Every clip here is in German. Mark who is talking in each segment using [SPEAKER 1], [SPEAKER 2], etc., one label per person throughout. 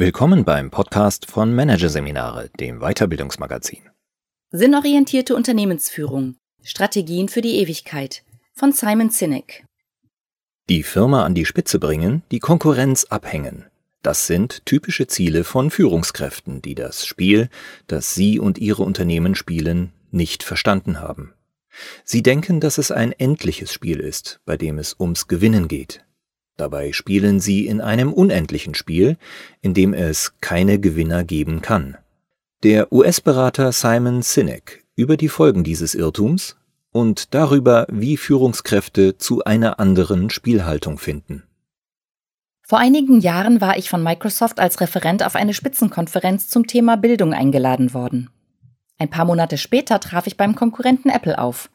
[SPEAKER 1] Willkommen beim Podcast von Managerseminare, dem Weiterbildungsmagazin.
[SPEAKER 2] Sinnorientierte Unternehmensführung. Strategien für die Ewigkeit von Simon Sinek.
[SPEAKER 1] Die Firma an die Spitze bringen, die Konkurrenz abhängen. Das sind typische Ziele von Führungskräften, die das Spiel, das Sie und Ihre Unternehmen spielen, nicht verstanden haben. Sie denken, dass es ein endliches Spiel ist, bei dem es ums Gewinnen geht, Dabei spielen sie in einem unendlichen Spiel, in dem es keine Gewinner geben kann. Der US-Berater Simon Sinek über die Folgen dieses Irrtums und darüber, wie Führungskräfte zu einer anderen Spielhaltung finden.
[SPEAKER 2] Vor einigen Jahren war ich von Microsoft als Referent auf eine Spitzenkonferenz zum Thema Bildung eingeladen worden. Ein paar Monate später traf ich beim Konkurrenten Apple auf.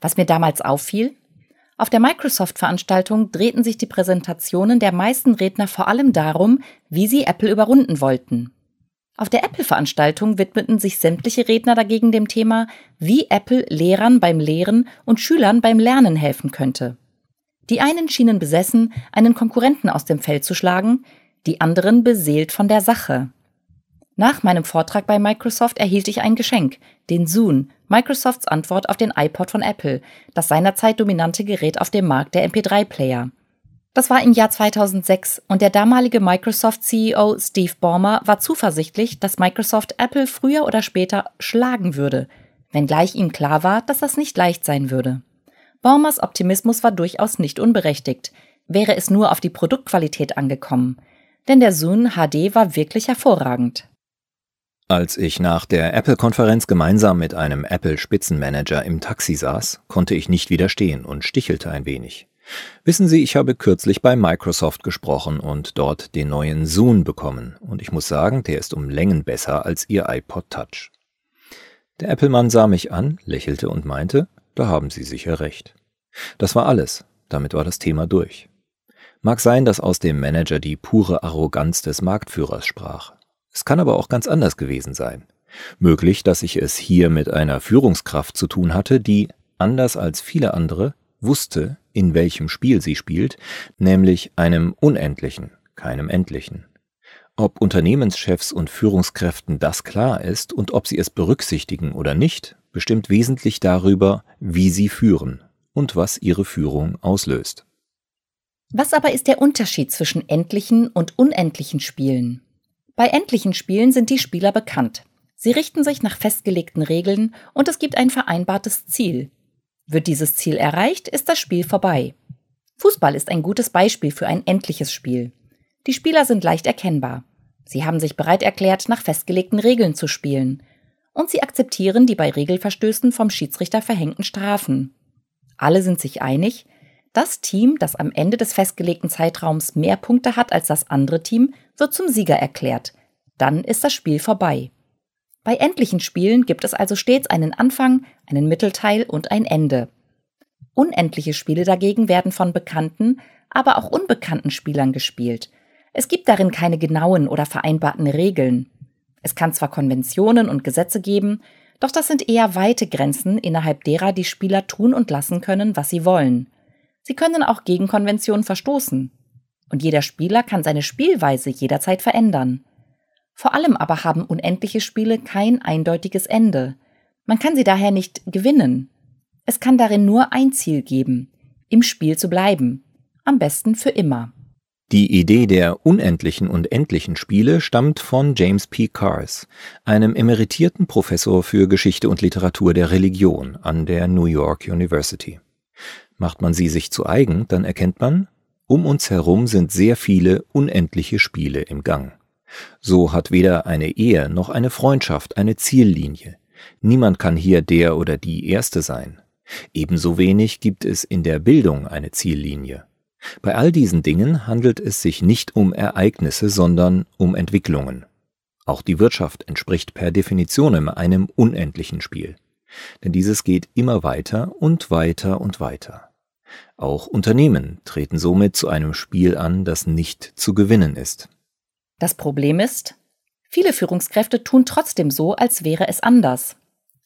[SPEAKER 2] Was mir damals auffiel, auf der Microsoft-Veranstaltung drehten sich die Präsentationen der meisten Redner vor allem darum, wie sie Apple überrunden wollten. Auf der Apple-Veranstaltung widmeten sich sämtliche Redner dagegen dem Thema, wie Apple Lehrern beim Lehren und Schülern beim Lernen helfen könnte. Die einen schienen besessen, einen Konkurrenten aus dem Feld zu schlagen, die anderen beseelt von der Sache. Nach meinem Vortrag bei Microsoft erhielt ich ein Geschenk, den Zune, Microsofts Antwort auf den iPod von Apple, das seinerzeit dominante Gerät auf dem Markt der MP3-Player. Das war im Jahr 2006 und der damalige Microsoft-CEO Steve Ballmer war zuversichtlich, dass Microsoft Apple früher oder später schlagen würde, wenngleich ihm klar war, dass das nicht leicht sein würde. Ballmers Optimismus war durchaus nicht unberechtigt, wäre es nur auf die Produktqualität angekommen. Denn der Zune HD war wirklich hervorragend.
[SPEAKER 1] Als ich nach der Apple-Konferenz gemeinsam mit einem Apple-Spitzenmanager im Taxi saß, konnte ich nicht widerstehen und stichelte ein wenig. Wissen Sie, ich habe kürzlich bei Microsoft gesprochen und dort den neuen Zoom bekommen, und ich muss sagen, der ist um Längen besser als Ihr iPod Touch. Der Apple-Mann sah mich an, lächelte und meinte, da haben Sie sicher recht. Das war alles, damit war das Thema durch. Mag sein, dass aus dem Manager die pure Arroganz des Marktführers sprach. Es kann aber auch ganz anders gewesen sein. Möglich, dass ich es hier mit einer Führungskraft zu tun hatte, die, anders als viele andere, wusste, in welchem Spiel sie spielt, nämlich einem unendlichen, keinem endlichen. Ob Unternehmenschefs und Führungskräften das klar ist und ob sie es berücksichtigen oder nicht, bestimmt wesentlich darüber, wie sie führen und was ihre Führung auslöst.
[SPEAKER 2] Was aber ist der Unterschied zwischen endlichen und unendlichen Spielen? Bei endlichen Spielen sind die Spieler bekannt. Sie richten sich nach festgelegten Regeln und es gibt ein vereinbartes Ziel. Wird dieses Ziel erreicht, ist das Spiel vorbei. Fußball ist ein gutes Beispiel für ein endliches Spiel. Die Spieler sind leicht erkennbar. Sie haben sich bereit erklärt, nach festgelegten Regeln zu spielen. Und sie akzeptieren die bei Regelverstößen vom Schiedsrichter verhängten Strafen. Alle sind sich einig, das Team, das am Ende des festgelegten Zeitraums mehr Punkte hat als das andere Team, wird zum Sieger erklärt. Dann ist das Spiel vorbei. Bei endlichen Spielen gibt es also stets einen Anfang, einen Mittelteil und ein Ende. Unendliche Spiele dagegen werden von bekannten, aber auch unbekannten Spielern gespielt. Es gibt darin keine genauen oder vereinbarten Regeln. Es kann zwar Konventionen und Gesetze geben, doch das sind eher weite Grenzen, innerhalb derer die Spieler tun und lassen können, was sie wollen. Sie können auch gegen Konventionen verstoßen. Und jeder Spieler kann seine Spielweise jederzeit verändern. Vor allem aber haben unendliche Spiele kein eindeutiges Ende. Man kann sie daher nicht gewinnen. Es kann darin nur ein Ziel geben, im Spiel zu bleiben, am besten für immer.
[SPEAKER 1] Die Idee der unendlichen und endlichen Spiele stammt von James P. Cars, einem emeritierten Professor für Geschichte und Literatur der Religion an der New York University. Macht man sie sich zu eigen, dann erkennt man, um uns herum sind sehr viele unendliche Spiele im Gang. So hat weder eine Ehe noch eine Freundschaft eine Ziellinie. Niemand kann hier der oder die Erste sein. Ebenso wenig gibt es in der Bildung eine Ziellinie. Bei all diesen Dingen handelt es sich nicht um Ereignisse, sondern um Entwicklungen. Auch die Wirtschaft entspricht per Definition einem unendlichen Spiel denn dieses geht immer weiter und weiter und weiter. Auch Unternehmen treten somit zu einem Spiel an, das nicht zu gewinnen ist.
[SPEAKER 2] Das Problem ist, viele Führungskräfte tun trotzdem so, als wäre es anders.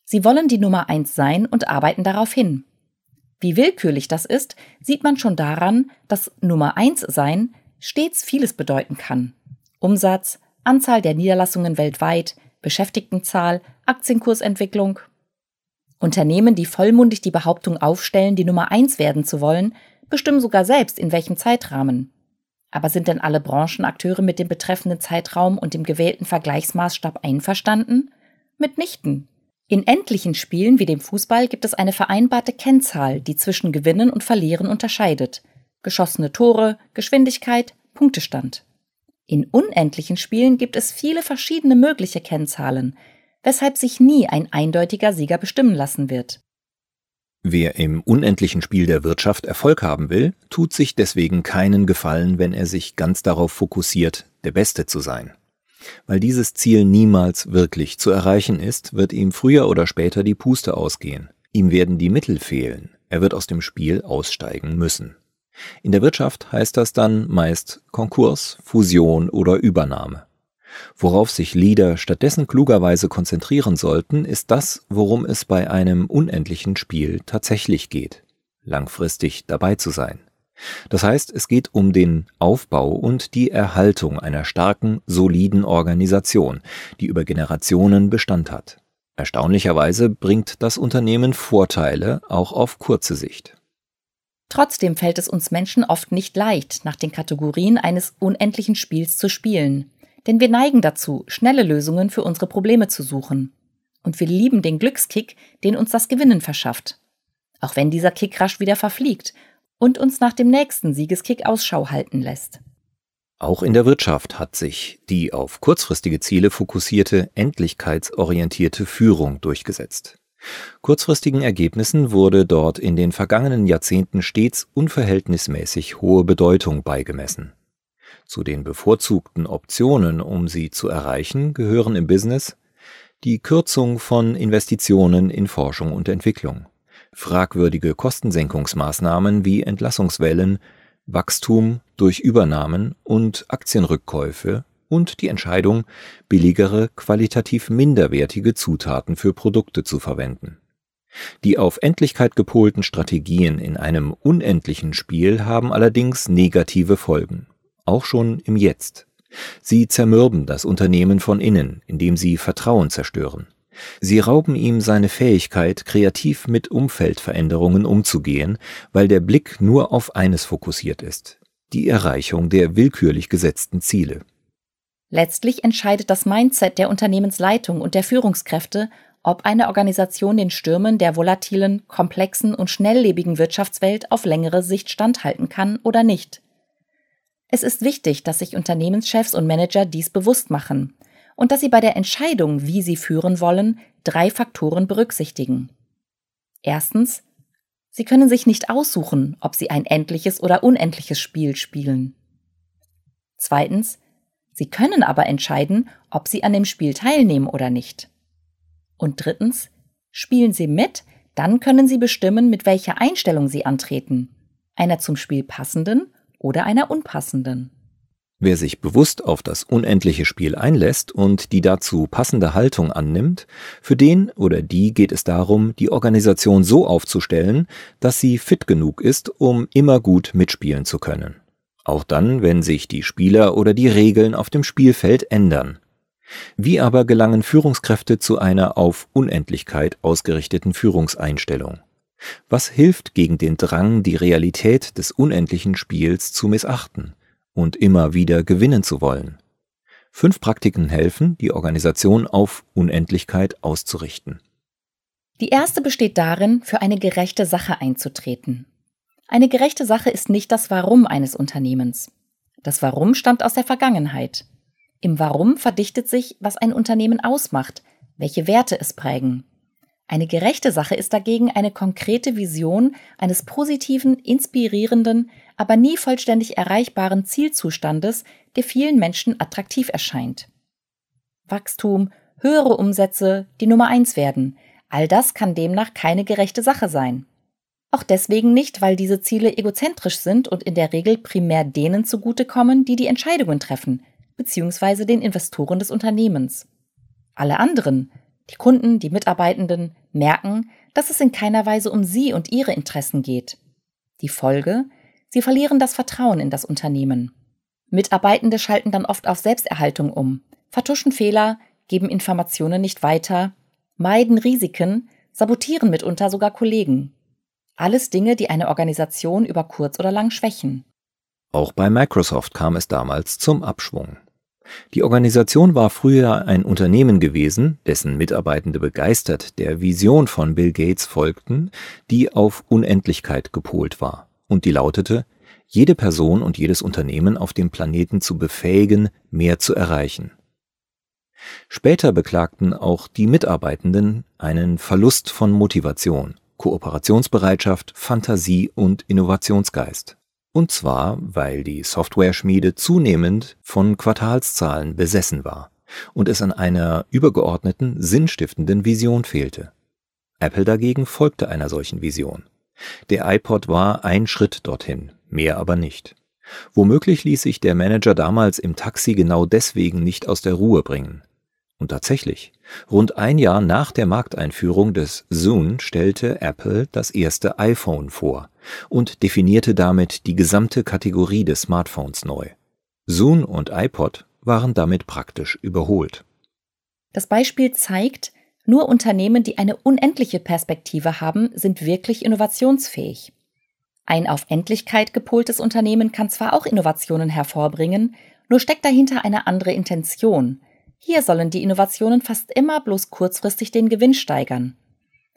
[SPEAKER 2] Sie wollen die Nummer eins sein und arbeiten darauf hin. Wie willkürlich das ist, sieht man schon daran, dass Nummer eins sein stets vieles bedeuten kann. Umsatz, Anzahl der Niederlassungen weltweit, Beschäftigtenzahl, Aktienkursentwicklung. Unternehmen, die vollmundig die Behauptung aufstellen, die Nummer eins werden zu wollen, bestimmen sogar selbst, in welchem Zeitrahmen. Aber sind denn alle Branchenakteure mit dem betreffenden Zeitraum und dem gewählten Vergleichsmaßstab einverstanden? Mitnichten. In endlichen Spielen wie dem Fußball gibt es eine vereinbarte Kennzahl, die zwischen Gewinnen und Verlieren unterscheidet. Geschossene Tore, Geschwindigkeit, Punktestand. In unendlichen Spielen gibt es viele verschiedene mögliche Kennzahlen, weshalb sich nie ein eindeutiger Sieger bestimmen lassen wird.
[SPEAKER 1] Wer im unendlichen Spiel der Wirtschaft Erfolg haben will, tut sich deswegen keinen Gefallen, wenn er sich ganz darauf fokussiert, der Beste zu sein. Weil dieses Ziel niemals wirklich zu erreichen ist, wird ihm früher oder später die Puste ausgehen. Ihm werden die Mittel fehlen. Er wird aus dem Spiel aussteigen müssen. In der Wirtschaft heißt das dann meist Konkurs, Fusion oder Übernahme. Worauf sich Leader stattdessen klugerweise konzentrieren sollten, ist das, worum es bei einem unendlichen Spiel tatsächlich geht. Langfristig dabei zu sein. Das heißt, es geht um den Aufbau und die Erhaltung einer starken, soliden Organisation, die über Generationen Bestand hat. Erstaunlicherweise bringt das Unternehmen Vorteile auch auf kurze Sicht.
[SPEAKER 2] Trotzdem fällt es uns Menschen oft nicht leicht, nach den Kategorien eines unendlichen Spiels zu spielen. Denn wir neigen dazu, schnelle Lösungen für unsere Probleme zu suchen. Und wir lieben den Glückskick, den uns das Gewinnen verschafft. Auch wenn dieser Kick rasch wieder verfliegt und uns nach dem nächsten Siegeskick Ausschau halten lässt.
[SPEAKER 1] Auch in der Wirtschaft hat sich die auf kurzfristige Ziele fokussierte, endlichkeitsorientierte Führung durchgesetzt. Kurzfristigen Ergebnissen wurde dort in den vergangenen Jahrzehnten stets unverhältnismäßig hohe Bedeutung beigemessen. Zu den bevorzugten Optionen, um sie zu erreichen, gehören im Business die Kürzung von Investitionen in Forschung und Entwicklung, fragwürdige Kostensenkungsmaßnahmen wie Entlassungswellen, Wachstum durch Übernahmen und Aktienrückkäufe und die Entscheidung, billigere, qualitativ minderwertige Zutaten für Produkte zu verwenden. Die auf Endlichkeit gepolten Strategien in einem unendlichen Spiel haben allerdings negative Folgen, auch schon im Jetzt. Sie zermürben das Unternehmen von innen, indem sie Vertrauen zerstören. Sie rauben ihm seine Fähigkeit, kreativ mit Umfeldveränderungen umzugehen, weil der Blick nur auf eines fokussiert ist, die Erreichung der willkürlich gesetzten Ziele.
[SPEAKER 2] Letztlich entscheidet das Mindset der Unternehmensleitung und der Führungskräfte, ob eine Organisation den Stürmen der volatilen, komplexen und schnelllebigen Wirtschaftswelt auf längere Sicht standhalten kann oder nicht. Es ist wichtig, dass sich Unternehmenschefs und Manager dies bewusst machen und dass sie bei der Entscheidung, wie sie führen wollen, drei Faktoren berücksichtigen. Erstens, sie können sich nicht aussuchen, ob sie ein endliches oder unendliches Spiel spielen. Zweitens, Sie können aber entscheiden, ob Sie an dem Spiel teilnehmen oder nicht. Und drittens, spielen Sie mit, dann können Sie bestimmen, mit welcher Einstellung Sie antreten. Einer zum Spiel passenden oder einer unpassenden.
[SPEAKER 1] Wer sich bewusst auf das unendliche Spiel einlässt und die dazu passende Haltung annimmt, für den oder die geht es darum, die Organisation so aufzustellen, dass sie fit genug ist, um immer gut mitspielen zu können auch dann, wenn sich die Spieler oder die Regeln auf dem Spielfeld ändern. Wie aber gelangen Führungskräfte zu einer auf Unendlichkeit ausgerichteten Führungseinstellung? Was hilft gegen den Drang, die Realität des unendlichen Spiels zu missachten und immer wieder gewinnen zu wollen? Fünf Praktiken helfen, die Organisation auf Unendlichkeit auszurichten.
[SPEAKER 2] Die erste besteht darin, für eine gerechte Sache einzutreten. Eine gerechte Sache ist nicht das Warum eines Unternehmens. Das Warum stammt aus der Vergangenheit. Im Warum verdichtet sich, was ein Unternehmen ausmacht, welche Werte es prägen. Eine gerechte Sache ist dagegen eine konkrete Vision eines positiven, inspirierenden, aber nie vollständig erreichbaren Zielzustandes, der vielen Menschen attraktiv erscheint. Wachstum, höhere Umsätze, die Nummer eins werden, all das kann demnach keine gerechte Sache sein. Auch deswegen nicht, weil diese Ziele egozentrisch sind und in der Regel primär denen zugutekommen, die die Entscheidungen treffen, beziehungsweise den Investoren des Unternehmens. Alle anderen, die Kunden, die Mitarbeitenden, merken, dass es in keiner Weise um sie und ihre Interessen geht. Die Folge? Sie verlieren das Vertrauen in das Unternehmen. Mitarbeitende schalten dann oft auf Selbsterhaltung um, vertuschen Fehler, geben Informationen nicht weiter, meiden Risiken, sabotieren mitunter sogar Kollegen. Alles Dinge, die eine Organisation über kurz oder lang schwächen.
[SPEAKER 1] Auch bei Microsoft kam es damals zum Abschwung. Die Organisation war früher ein Unternehmen gewesen, dessen Mitarbeitende begeistert der Vision von Bill Gates folgten, die auf Unendlichkeit gepolt war, und die lautete, jede Person und jedes Unternehmen auf dem Planeten zu befähigen, mehr zu erreichen. Später beklagten auch die Mitarbeitenden einen Verlust von Motivation, Kooperationsbereitschaft, Fantasie und Innovationsgeist. Und zwar, weil die Software-Schmiede zunehmend von Quartalszahlen besessen war und es an einer übergeordneten, sinnstiftenden Vision fehlte. Apple dagegen folgte einer solchen Vision. Der iPod war ein Schritt dorthin, mehr aber nicht. Womöglich ließ sich der Manager damals im Taxi genau deswegen nicht aus der Ruhe bringen. Und tatsächlich, rund ein Jahr nach der Markteinführung des Zune stellte Apple das erste iPhone vor und definierte damit die gesamte Kategorie des Smartphones neu. Zune und iPod waren damit praktisch überholt.
[SPEAKER 2] Das Beispiel zeigt, nur Unternehmen, die eine unendliche Perspektive haben, sind wirklich innovationsfähig. Ein auf Endlichkeit gepoltes Unternehmen kann zwar auch Innovationen hervorbringen, nur steckt dahinter eine andere Intention, hier sollen die Innovationen fast immer bloß kurzfristig den Gewinn steigern.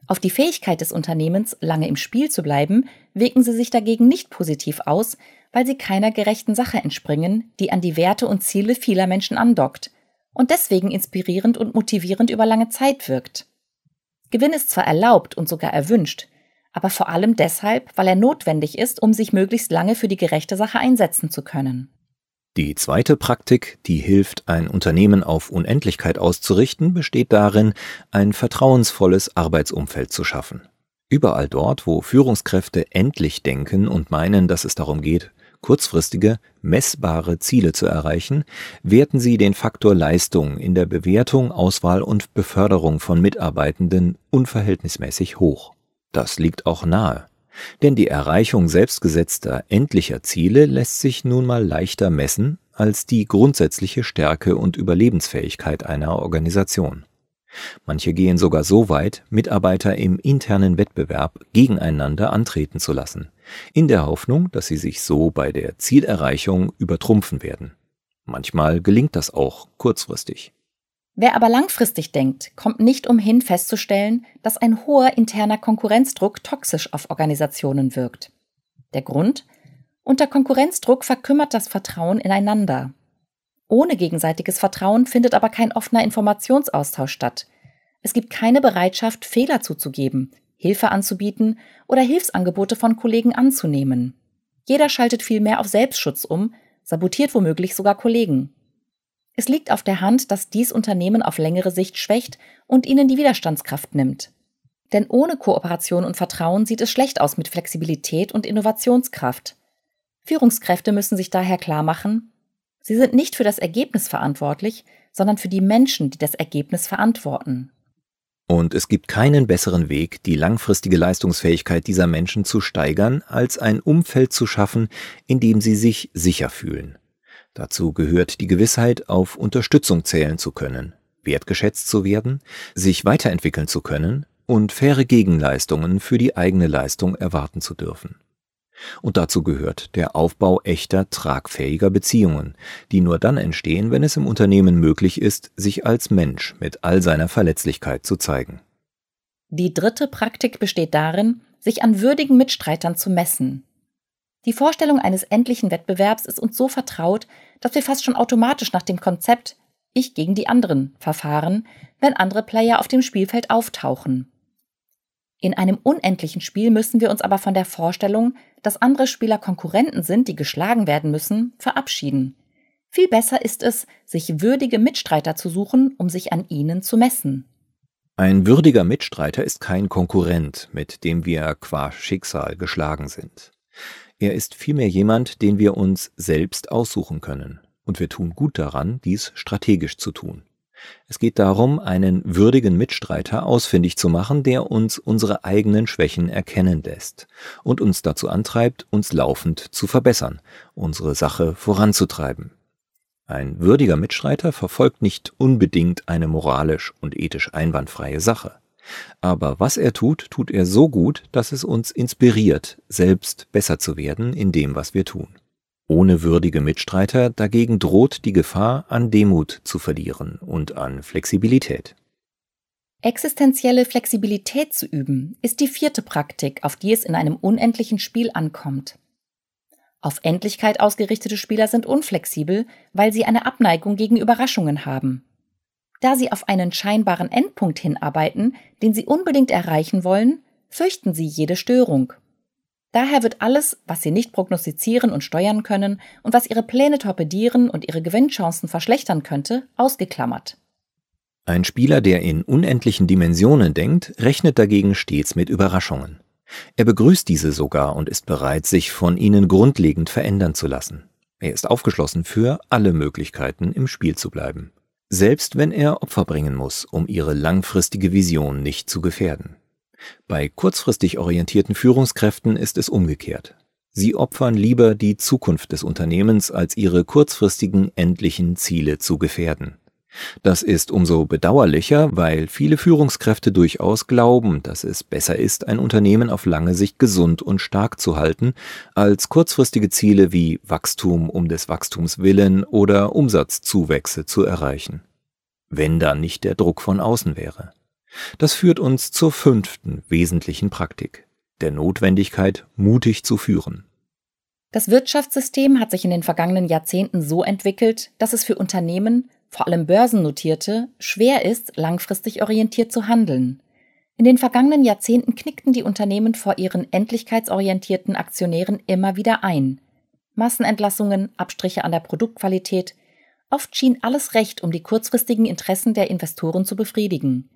[SPEAKER 2] Auf die Fähigkeit des Unternehmens, lange im Spiel zu bleiben, wirken sie sich dagegen nicht positiv aus, weil sie keiner gerechten Sache entspringen, die an die Werte und Ziele vieler Menschen andockt und deswegen inspirierend und motivierend über lange Zeit wirkt. Gewinn ist zwar erlaubt und sogar erwünscht, aber vor allem deshalb, weil er notwendig ist, um sich möglichst lange für die gerechte Sache einsetzen zu können.
[SPEAKER 1] Die zweite Praktik, die hilft, ein Unternehmen auf Unendlichkeit auszurichten, besteht darin, ein vertrauensvolles Arbeitsumfeld zu schaffen. Überall dort, wo Führungskräfte endlich denken und meinen, dass es darum geht, kurzfristige, messbare Ziele zu erreichen, werten sie den Faktor Leistung in der Bewertung, Auswahl und Beförderung von Mitarbeitenden unverhältnismäßig hoch. Das liegt auch nahe. Denn die Erreichung selbstgesetzter endlicher Ziele lässt sich nun mal leichter messen als die grundsätzliche Stärke und Überlebensfähigkeit einer Organisation. Manche gehen sogar so weit, Mitarbeiter im internen Wettbewerb gegeneinander antreten zu lassen, in der Hoffnung, dass sie sich so bei der Zielerreichung übertrumpfen werden. Manchmal gelingt das auch kurzfristig.
[SPEAKER 2] Wer aber langfristig denkt, kommt nicht umhin festzustellen, dass ein hoher interner Konkurrenzdruck toxisch auf Organisationen wirkt. Der Grund? Unter Konkurrenzdruck verkümmert das Vertrauen ineinander. Ohne gegenseitiges Vertrauen findet aber kein offener Informationsaustausch statt. Es gibt keine Bereitschaft, Fehler zuzugeben, Hilfe anzubieten oder Hilfsangebote von Kollegen anzunehmen. Jeder schaltet vielmehr auf Selbstschutz um, sabotiert womöglich sogar Kollegen. Es liegt auf der Hand, dass dies Unternehmen auf längere Sicht schwächt und ihnen die Widerstandskraft nimmt. Denn ohne Kooperation und Vertrauen sieht es schlecht aus mit Flexibilität und Innovationskraft. Führungskräfte müssen sich daher klar machen, sie sind nicht für das Ergebnis verantwortlich, sondern für die Menschen, die das Ergebnis verantworten.
[SPEAKER 1] Und es gibt keinen besseren Weg, die langfristige Leistungsfähigkeit dieser Menschen zu steigern, als ein Umfeld zu schaffen, in dem sie sich sicher fühlen. Dazu gehört die Gewissheit, auf Unterstützung zählen zu können, wertgeschätzt zu werden, sich weiterentwickeln zu können und faire Gegenleistungen für die eigene Leistung erwarten zu dürfen. Und dazu gehört der Aufbau echter, tragfähiger Beziehungen, die nur dann entstehen, wenn es im Unternehmen möglich ist, sich als Mensch mit all seiner Verletzlichkeit zu zeigen.
[SPEAKER 2] Die dritte Praktik besteht darin, sich an würdigen Mitstreitern zu messen, die Vorstellung eines endlichen Wettbewerbs ist uns so vertraut, dass wir fast schon automatisch nach dem Konzept Ich gegen die anderen verfahren, wenn andere Player auf dem Spielfeld auftauchen. In einem unendlichen Spiel müssen wir uns aber von der Vorstellung, dass andere Spieler Konkurrenten sind, die geschlagen werden müssen, verabschieden. Viel besser ist es, sich würdige Mitstreiter zu suchen, um sich an ihnen zu messen.
[SPEAKER 1] Ein würdiger Mitstreiter ist kein Konkurrent, mit dem wir qua Schicksal geschlagen sind. Er ist vielmehr jemand, den wir uns selbst aussuchen können. Und wir tun gut daran, dies strategisch zu tun. Es geht darum, einen würdigen Mitstreiter ausfindig zu machen, der uns unsere eigenen Schwächen erkennen lässt und uns dazu antreibt, uns laufend zu verbessern, unsere Sache voranzutreiben. Ein würdiger Mitstreiter verfolgt nicht unbedingt eine moralisch und ethisch einwandfreie Sache. Aber was er tut, tut er so gut, dass es uns inspiriert, selbst besser zu werden in dem, was wir tun. Ohne würdige Mitstreiter dagegen droht die Gefahr, an Demut zu verlieren und an Flexibilität.
[SPEAKER 2] Existenzielle Flexibilität zu üben, ist die vierte Praktik, auf die es in einem unendlichen Spiel ankommt. Auf Endlichkeit ausgerichtete Spieler sind unflexibel, weil sie eine Abneigung gegen Überraschungen haben. Da sie auf einen scheinbaren Endpunkt hinarbeiten, den sie unbedingt erreichen wollen, fürchten sie jede Störung. Daher wird alles, was sie nicht prognostizieren und steuern können und was ihre Pläne torpedieren und ihre Gewinnchancen verschlechtern könnte, ausgeklammert.
[SPEAKER 1] Ein Spieler, der in unendlichen Dimensionen denkt, rechnet dagegen stets mit Überraschungen. Er begrüßt diese sogar und ist bereit, sich von ihnen grundlegend verändern zu lassen. Er ist aufgeschlossen für alle Möglichkeiten, im Spiel zu bleiben selbst wenn er Opfer bringen muss, um ihre langfristige Vision nicht zu gefährden. Bei kurzfristig orientierten Führungskräften ist es umgekehrt. Sie opfern lieber die Zukunft des Unternehmens, als ihre kurzfristigen endlichen Ziele zu gefährden. Das ist umso bedauerlicher, weil viele Führungskräfte durchaus glauben, dass es besser ist, ein Unternehmen auf lange Sicht gesund und stark zu halten, als kurzfristige Ziele wie Wachstum um des Wachstums willen oder Umsatzzuwächse zu erreichen. Wenn da nicht der Druck von außen wäre. Das führt uns zur fünften wesentlichen Praktik, der Notwendigkeit, mutig zu führen.
[SPEAKER 2] Das Wirtschaftssystem hat sich in den vergangenen Jahrzehnten so entwickelt, dass es für Unternehmen vor allem Börsennotierte, schwer ist, langfristig orientiert zu handeln. In den vergangenen Jahrzehnten knickten die Unternehmen vor ihren endlichkeitsorientierten Aktionären immer wieder ein. Massenentlassungen, Abstriche an der Produktqualität, oft schien alles recht, um die kurzfristigen Interessen der Investoren zu befriedigen.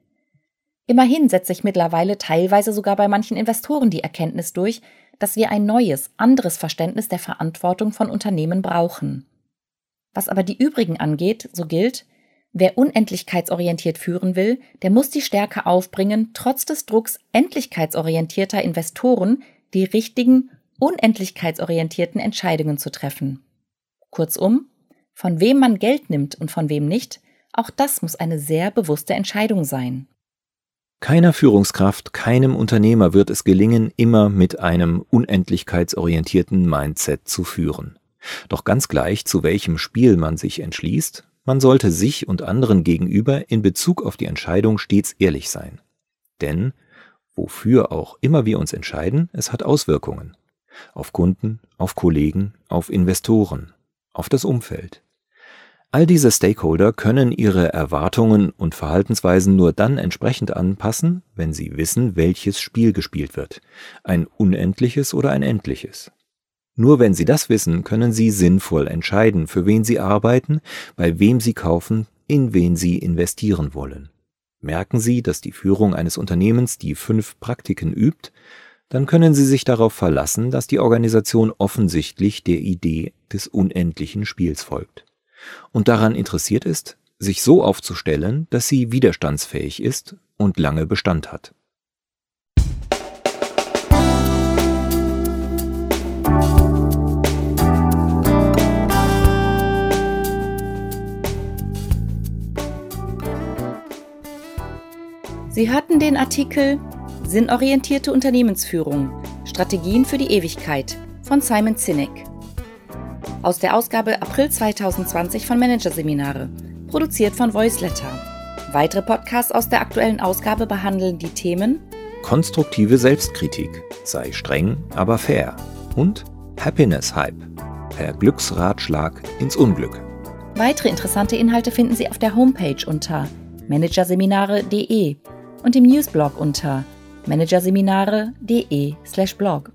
[SPEAKER 2] Immerhin setzt sich mittlerweile teilweise sogar bei manchen Investoren die Erkenntnis durch, dass wir ein neues, anderes Verständnis der Verantwortung von Unternehmen brauchen. Was aber die übrigen angeht, so gilt, wer unendlichkeitsorientiert führen will, der muss die Stärke aufbringen, trotz des Drucks endlichkeitsorientierter Investoren die richtigen, unendlichkeitsorientierten Entscheidungen zu treffen. Kurzum, von wem man Geld nimmt und von wem nicht, auch das muss eine sehr bewusste Entscheidung sein.
[SPEAKER 1] Keiner Führungskraft, keinem Unternehmer wird es gelingen, immer mit einem unendlichkeitsorientierten Mindset zu führen. Doch ganz gleich, zu welchem Spiel man sich entschließt, man sollte sich und anderen gegenüber in Bezug auf die Entscheidung stets ehrlich sein. Denn, wofür auch immer wir uns entscheiden, es hat Auswirkungen. Auf Kunden, auf Kollegen, auf Investoren, auf das Umfeld. All diese Stakeholder können ihre Erwartungen und Verhaltensweisen nur dann entsprechend anpassen, wenn sie wissen, welches Spiel gespielt wird. Ein unendliches oder ein endliches. Nur wenn Sie das wissen, können Sie sinnvoll entscheiden, für wen Sie arbeiten, bei wem Sie kaufen, in wen Sie investieren wollen. Merken Sie, dass die Führung eines Unternehmens die fünf Praktiken übt, dann können Sie sich darauf verlassen, dass die Organisation offensichtlich der Idee des unendlichen Spiels folgt und daran interessiert ist, sich so aufzustellen, dass sie widerstandsfähig ist und lange Bestand hat.
[SPEAKER 2] Sie hörten den Artikel Sinnorientierte Unternehmensführung Strategien für die Ewigkeit von Simon Sinek aus der Ausgabe April 2020 von Managerseminare, produziert von Voiceletter. Weitere Podcasts aus der aktuellen Ausgabe behandeln die Themen
[SPEAKER 1] Konstruktive Selbstkritik, sei streng, aber fair und Happiness Hype, per Glücksratschlag ins Unglück.
[SPEAKER 2] Weitere interessante Inhalte finden Sie auf der Homepage unter managerseminare.de und im Newsblog unter managerseminare.de/blog.